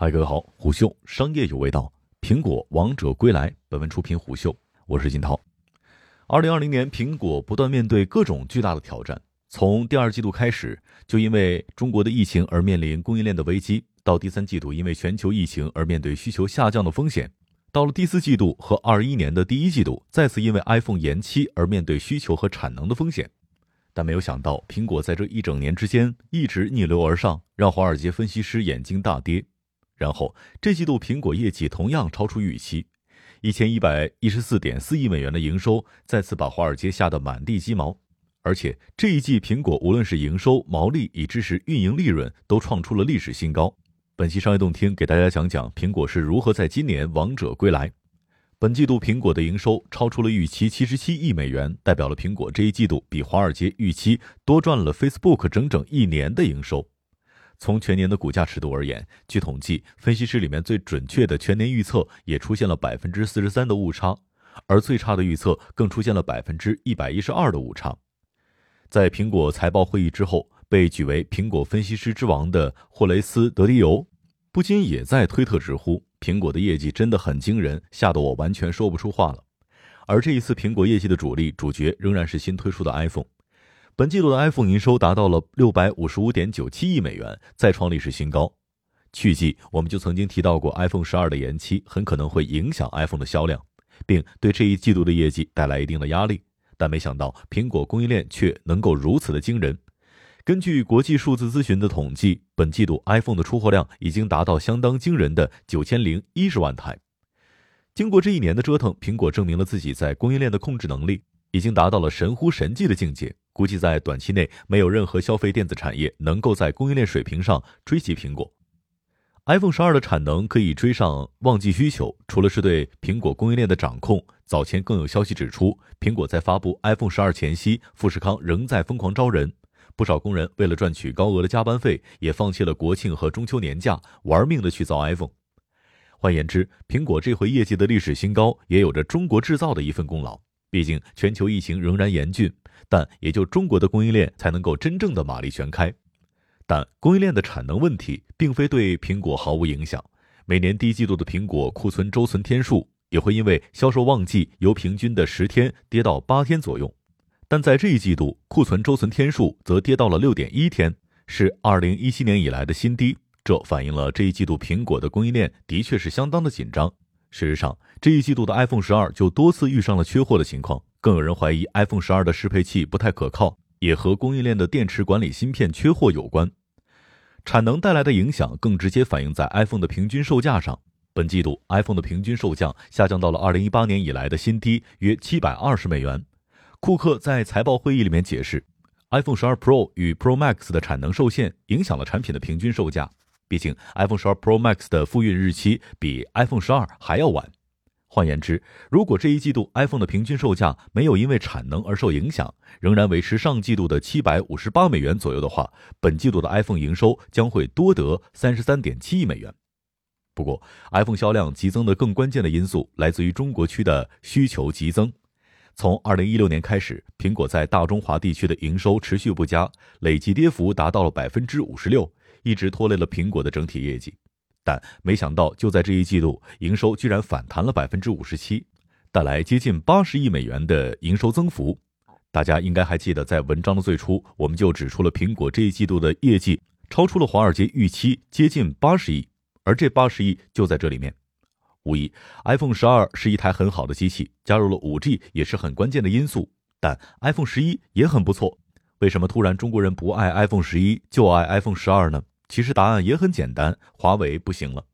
嗨，各位好，虎嗅商业有味道，苹果王者归来。本文出品虎嗅，我是金涛。二零二零年，苹果不断面对各种巨大的挑战。从第二季度开始，就因为中国的疫情而面临供应链的危机；到第三季度，因为全球疫情而面对需求下降的风险；到了第四季度和二一年的第一季度，再次因为 iPhone 延期而面对需求和产能的风险。但没有想到，苹果在这一整年之间一直逆流而上，让华尔街分析师眼睛大跌。然后，这季度苹果业绩同样超出预期，一千一百一十四点四亿美元的营收再次把华尔街吓得满地鸡毛。而且这一季苹果无论是营收、毛利，以至是运营利润，都创出了历史新高。本期商业动听给大家讲讲苹果是如何在今年王者归来。本季度苹果的营收超出了预期七十七亿美元，代表了苹果这一季度比华尔街预期多赚了 Facebook 整整一年的营收。从全年的股价尺度而言，据统计，分析师里面最准确的全年预测也出现了百分之四十三的误差，而最差的预测更出现了百分之一百一十二的误差。在苹果财报会议之后，被举为苹果分析师之王的霍雷斯·德迪尤，不禁也在推特直呼：“苹果的业绩真的很惊人，吓得我完全说不出话了。”而这一次苹果业绩的主力主角仍然是新推出的 iPhone。本季度的 iPhone 营收达到了六百五十五点九七亿美元，再创历史新高。去季我们就曾经提到过，iPhone 十二的延期很可能会影响 iPhone 的销量，并对这一季度的业绩带来一定的压力。但没想到，苹果供应链却能够如此的惊人。根据国际数字咨询的统计，本季度 iPhone 的出货量已经达到相当惊人的九千零一十万台。经过这一年的折腾，苹果证明了自己在供应链的控制能力已经达到了神乎神迹的境界。估计在短期内，没有任何消费电子产业能够在供应链水平上追及苹果。iPhone 十二的产能可以追上旺季需求，除了是对苹果供应链的掌控，早前更有消息指出，苹果在发布 iPhone 十二前夕，富士康仍在疯狂招人，不少工人为了赚取高额的加班费，也放弃了国庆和中秋年假，玩命的去造 iPhone。换言之，苹果这回业绩的历史新高，也有着中国制造的一份功劳。毕竟全球疫情仍然严峻。但也就中国的供应链才能够真正的马力全开，但供应链的产能问题并非对苹果毫无影响。每年第一季度的苹果库存周存天数也会因为销售旺季由平均的十天跌到八天左右，但在这一季度库存周存天数则跌到了六点一天，是二零一七年以来的新低。这反映了这一季度苹果的供应链的确是相当的紧张。事实上，这一季度的 iPhone 十二就多次遇上了缺货的情况。更有人怀疑 iPhone 十二的适配器不太可靠，也和供应链的电池管理芯片缺货有关。产能带来的影响更直接反映在 iPhone 的平均售价上。本季度 iPhone 的平均售价下降到了2018年以来的新低，约720美元。库克在财报会议里面解释，iPhone 十二 Pro 与 Pro Max 的产能受限，影响了产品的平均售价。毕竟 iPhone 十二 Pro Max 的复运日期比 iPhone 十二还要晚。换言之，如果这一季度 iPhone 的平均售价没有因为产能而受影响，仍然维持上季度的七百五十八美元左右的话，本季度的 iPhone 营收将会多得三十三点七亿美元。不过，iPhone 销量急增的更关键的因素来自于中国区的需求急增。从二零一六年开始，苹果在大中华地区的营收持续不佳，累计跌幅达到了百分之五十六，一直拖累了苹果的整体业绩。但没想到，就在这一季度，营收居然反弹了百分之五十七，带来接近八十亿美元的营收增幅。大家应该还记得，在文章的最初，我们就指出了苹果这一季度的业绩超出了华尔街预期，接近八十亿。而这八十亿就在这里面。无疑，iPhone 十二是一台很好的机器，加入了五 G 也是很关键的因素。但 iPhone 十一也很不错，为什么突然中国人不爱 iPhone 十一，就爱 iPhone 十二呢？其实答案也很简单，华为不行了。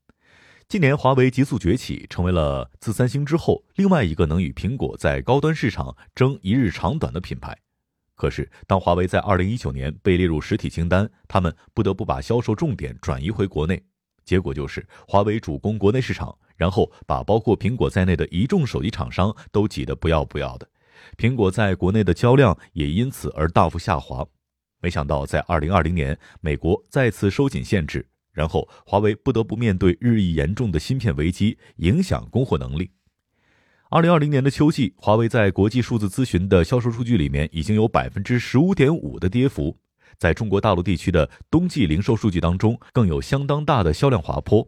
今年华为急速崛起，成为了自三星之后另外一个能与苹果在高端市场争一日长短的品牌。可是，当华为在二零一九年被列入实体清单，他们不得不把销售重点转移回国内，结果就是华为主攻国内市场，然后把包括苹果在内的一众手机厂商都挤得不要不要的，苹果在国内的销量也因此而大幅下滑。没想到，在二零二零年，美国再次收紧限制，然后华为不得不面对日益严重的芯片危机，影响供货能力。二零二零年的秋季，华为在国际数字咨询的销售数据里面已经有百分之十五点五的跌幅，在中国大陆地区的冬季零售数据当中，更有相当大的销量滑坡。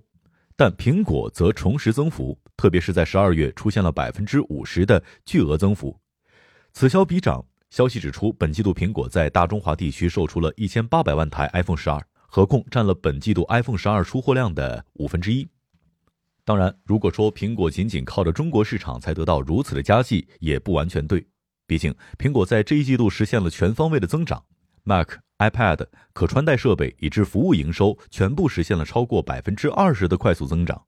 但苹果则重拾增幅，特别是在十二月出现了百分之五十的巨额增幅，此消彼长。消息指出，本季度苹果在大中华地区售出了一千八百万台 iPhone 十二，合共占了本季度 iPhone 十二出货量的五分之一。当然，如果说苹果仅仅靠着中国市场才得到如此的佳绩，也不完全对。毕竟，苹果在这一季度实现了全方位的增长，Mac、iPad、可穿戴设备以至服务营收全部实现了超过百分之二十的快速增长。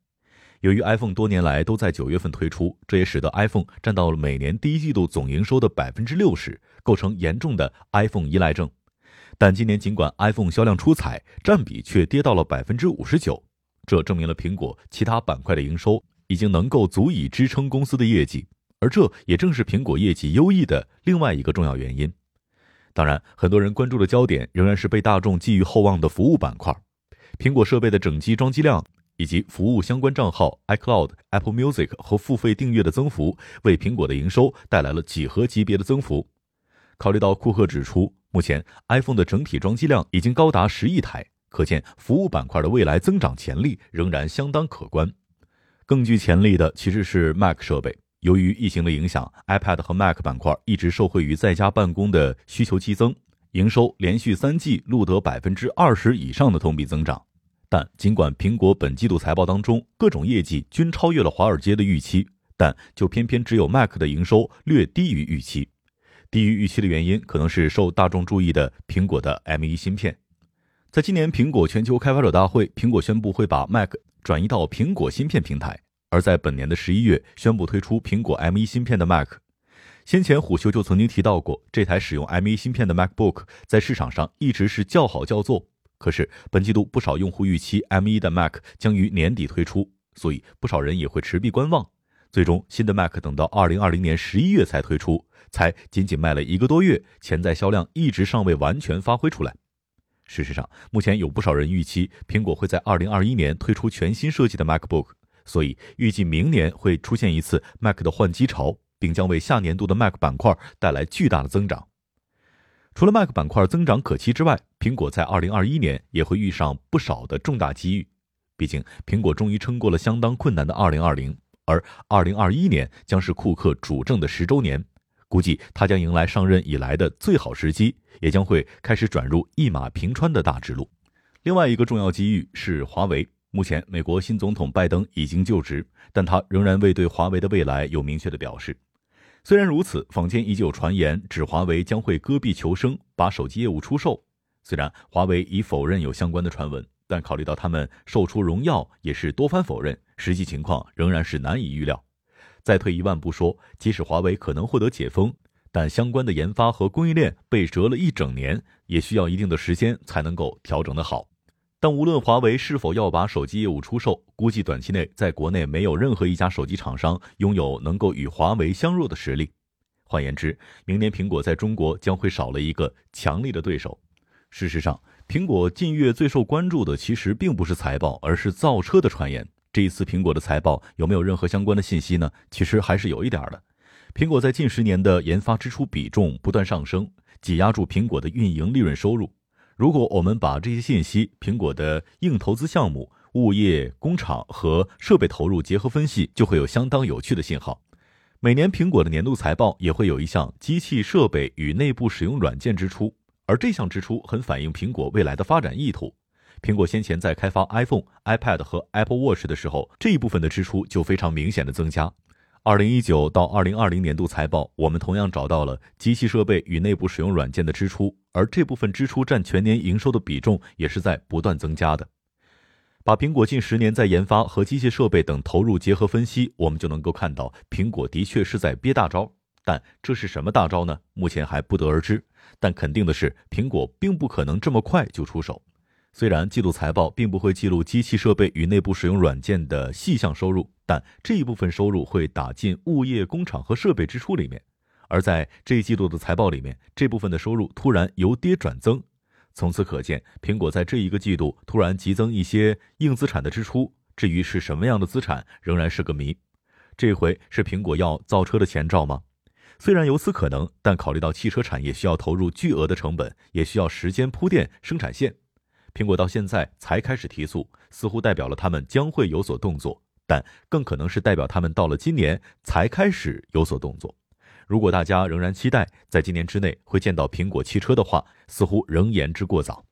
由于 iPhone 多年来都在九月份推出，这也使得 iPhone 占到了每年第一季度总营收的百分之六十，构成严重的 iPhone 依赖症。但今年尽管 iPhone 销量出彩，占比却跌到了百分之五十九。这证明了苹果其他板块的营收已经能够足以支撑公司的业绩，而这也正是苹果业绩优异的另外一个重要原因。当然，很多人关注的焦点仍然是被大众寄予厚望的服务板块，苹果设备的整机装机量以及服务相关账号 iCloud、Apple Music 和付费订阅的增幅，为苹果的营收带来了几何级别的增幅。考虑到库克指出，目前 iPhone 的整体装机量已经高达十亿台。可见，服务板块的未来增长潜力仍然相当可观。更具潜力的其实是 Mac 设备。由于疫情的影响，iPad 和 Mac 板块一直受惠于在家办公的需求激增，营收连续三季录得百分之二十以上的同比增长。但尽管苹果本季度财报当中各种业绩均超越了华尔街的预期，但就偏偏只有 Mac 的营收略低于预期。低于预期的原因可能是受大众注意的苹果的 M1 芯片。在今年苹果全球开发者大会，苹果宣布会把 Mac 转移到苹果芯片平台。而在本年的十一月，宣布推出苹果 M1 芯片的 Mac。先前虎嗅就曾经提到过，这台使用 M1 芯片的 MacBook 在市场上一直是叫好叫座。可是本季度不少用户预期 M1 的 Mac 将于年底推出，所以不少人也会持币观望。最终，新的 Mac 等到二零二零年十一月才推出，才仅仅卖了一个多月，潜在销量一直尚未完全发挥出来。事实上，目前有不少人预期苹果会在二零二一年推出全新设计的 MacBook，所以预计明年会出现一次 Mac 的换机潮，并将为下年度的 Mac 板块带来巨大的增长。除了 Mac 板块增长可期之外，苹果在二零二一年也会遇上不少的重大机遇。毕竟，苹果终于撑过了相当困难的二零二零，而二零二一年将是库克主政的十周年。估计他将迎来上任以来的最好时机，也将会开始转入一马平川的大之路。另外一个重要机遇是华为。目前，美国新总统拜登已经就职，但他仍然未对华为的未来有明确的表示。虽然如此，坊间依旧传言指华为将会割臂求生，把手机业务出售。虽然华为已否认有相关的传闻，但考虑到他们售出荣耀也是多番否认，实际情况仍然是难以预料。再退一万步说，即使华为可能获得解封，但相关的研发和供应链被折了一整年，也需要一定的时间才能够调整得好。但无论华为是否要把手机业务出售，估计短期内在国内没有任何一家手机厂商拥有能够与华为相若的实力。换言之，明年苹果在中国将会少了一个强力的对手。事实上，苹果近月最受关注的其实并不是财报，而是造车的传言。这一次苹果的财报有没有任何相关的信息呢？其实还是有一点的。苹果在近十年的研发支出比重不断上升，挤压住苹果的运营利润收入。如果我们把这些信息、苹果的硬投资项目、物业、工厂和设备投入结合分析，就会有相当有趣的信号。每年苹果的年度财报也会有一项机器设备与内部使用软件支出，而这项支出很反映苹果未来的发展意图。苹果先前在开发 iPhone、iPad 和 Apple Watch 的时候，这一部分的支出就非常明显的增加。二零一九到二零二零年度财报，我们同样找到了机器设备与内部使用软件的支出，而这部分支出占全年营收的比重也是在不断增加的。把苹果近十年在研发和机械设备等投入结合分析，我们就能够看到，苹果的确是在憋大招。但这是什么大招呢？目前还不得而知。但肯定的是，苹果并不可能这么快就出手。虽然季度财报并不会记录机器设备与内部使用软件的细项收入，但这一部分收入会打进物业、工厂和设备支出里面。而在这一季度的财报里面，这部分的收入突然由跌转增，从此可见，苹果在这一个季度突然急增一些硬资产的支出。至于是什么样的资产，仍然是个谜。这回是苹果要造车的前兆吗？虽然有此可能，但考虑到汽车产业需要投入巨额的成本，也需要时间铺垫生产线。苹果到现在才开始提速，似乎代表了他们将会有所动作，但更可能是代表他们到了今年才开始有所动作。如果大家仍然期待在今年之内会见到苹果汽车的话，似乎仍言之过早。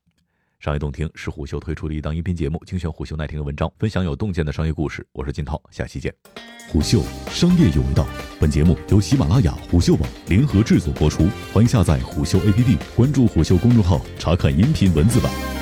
商业洞听是虎嗅推出的一档音频节目，精选虎嗅耐听的文章，分享有洞见的商业故事。我是金涛，下期见。虎嗅商业有味道，本节目由喜马拉雅、虎嗅网联合制作播出，欢迎下载虎嗅 APP，关注虎嗅公众号，查看音频文字版。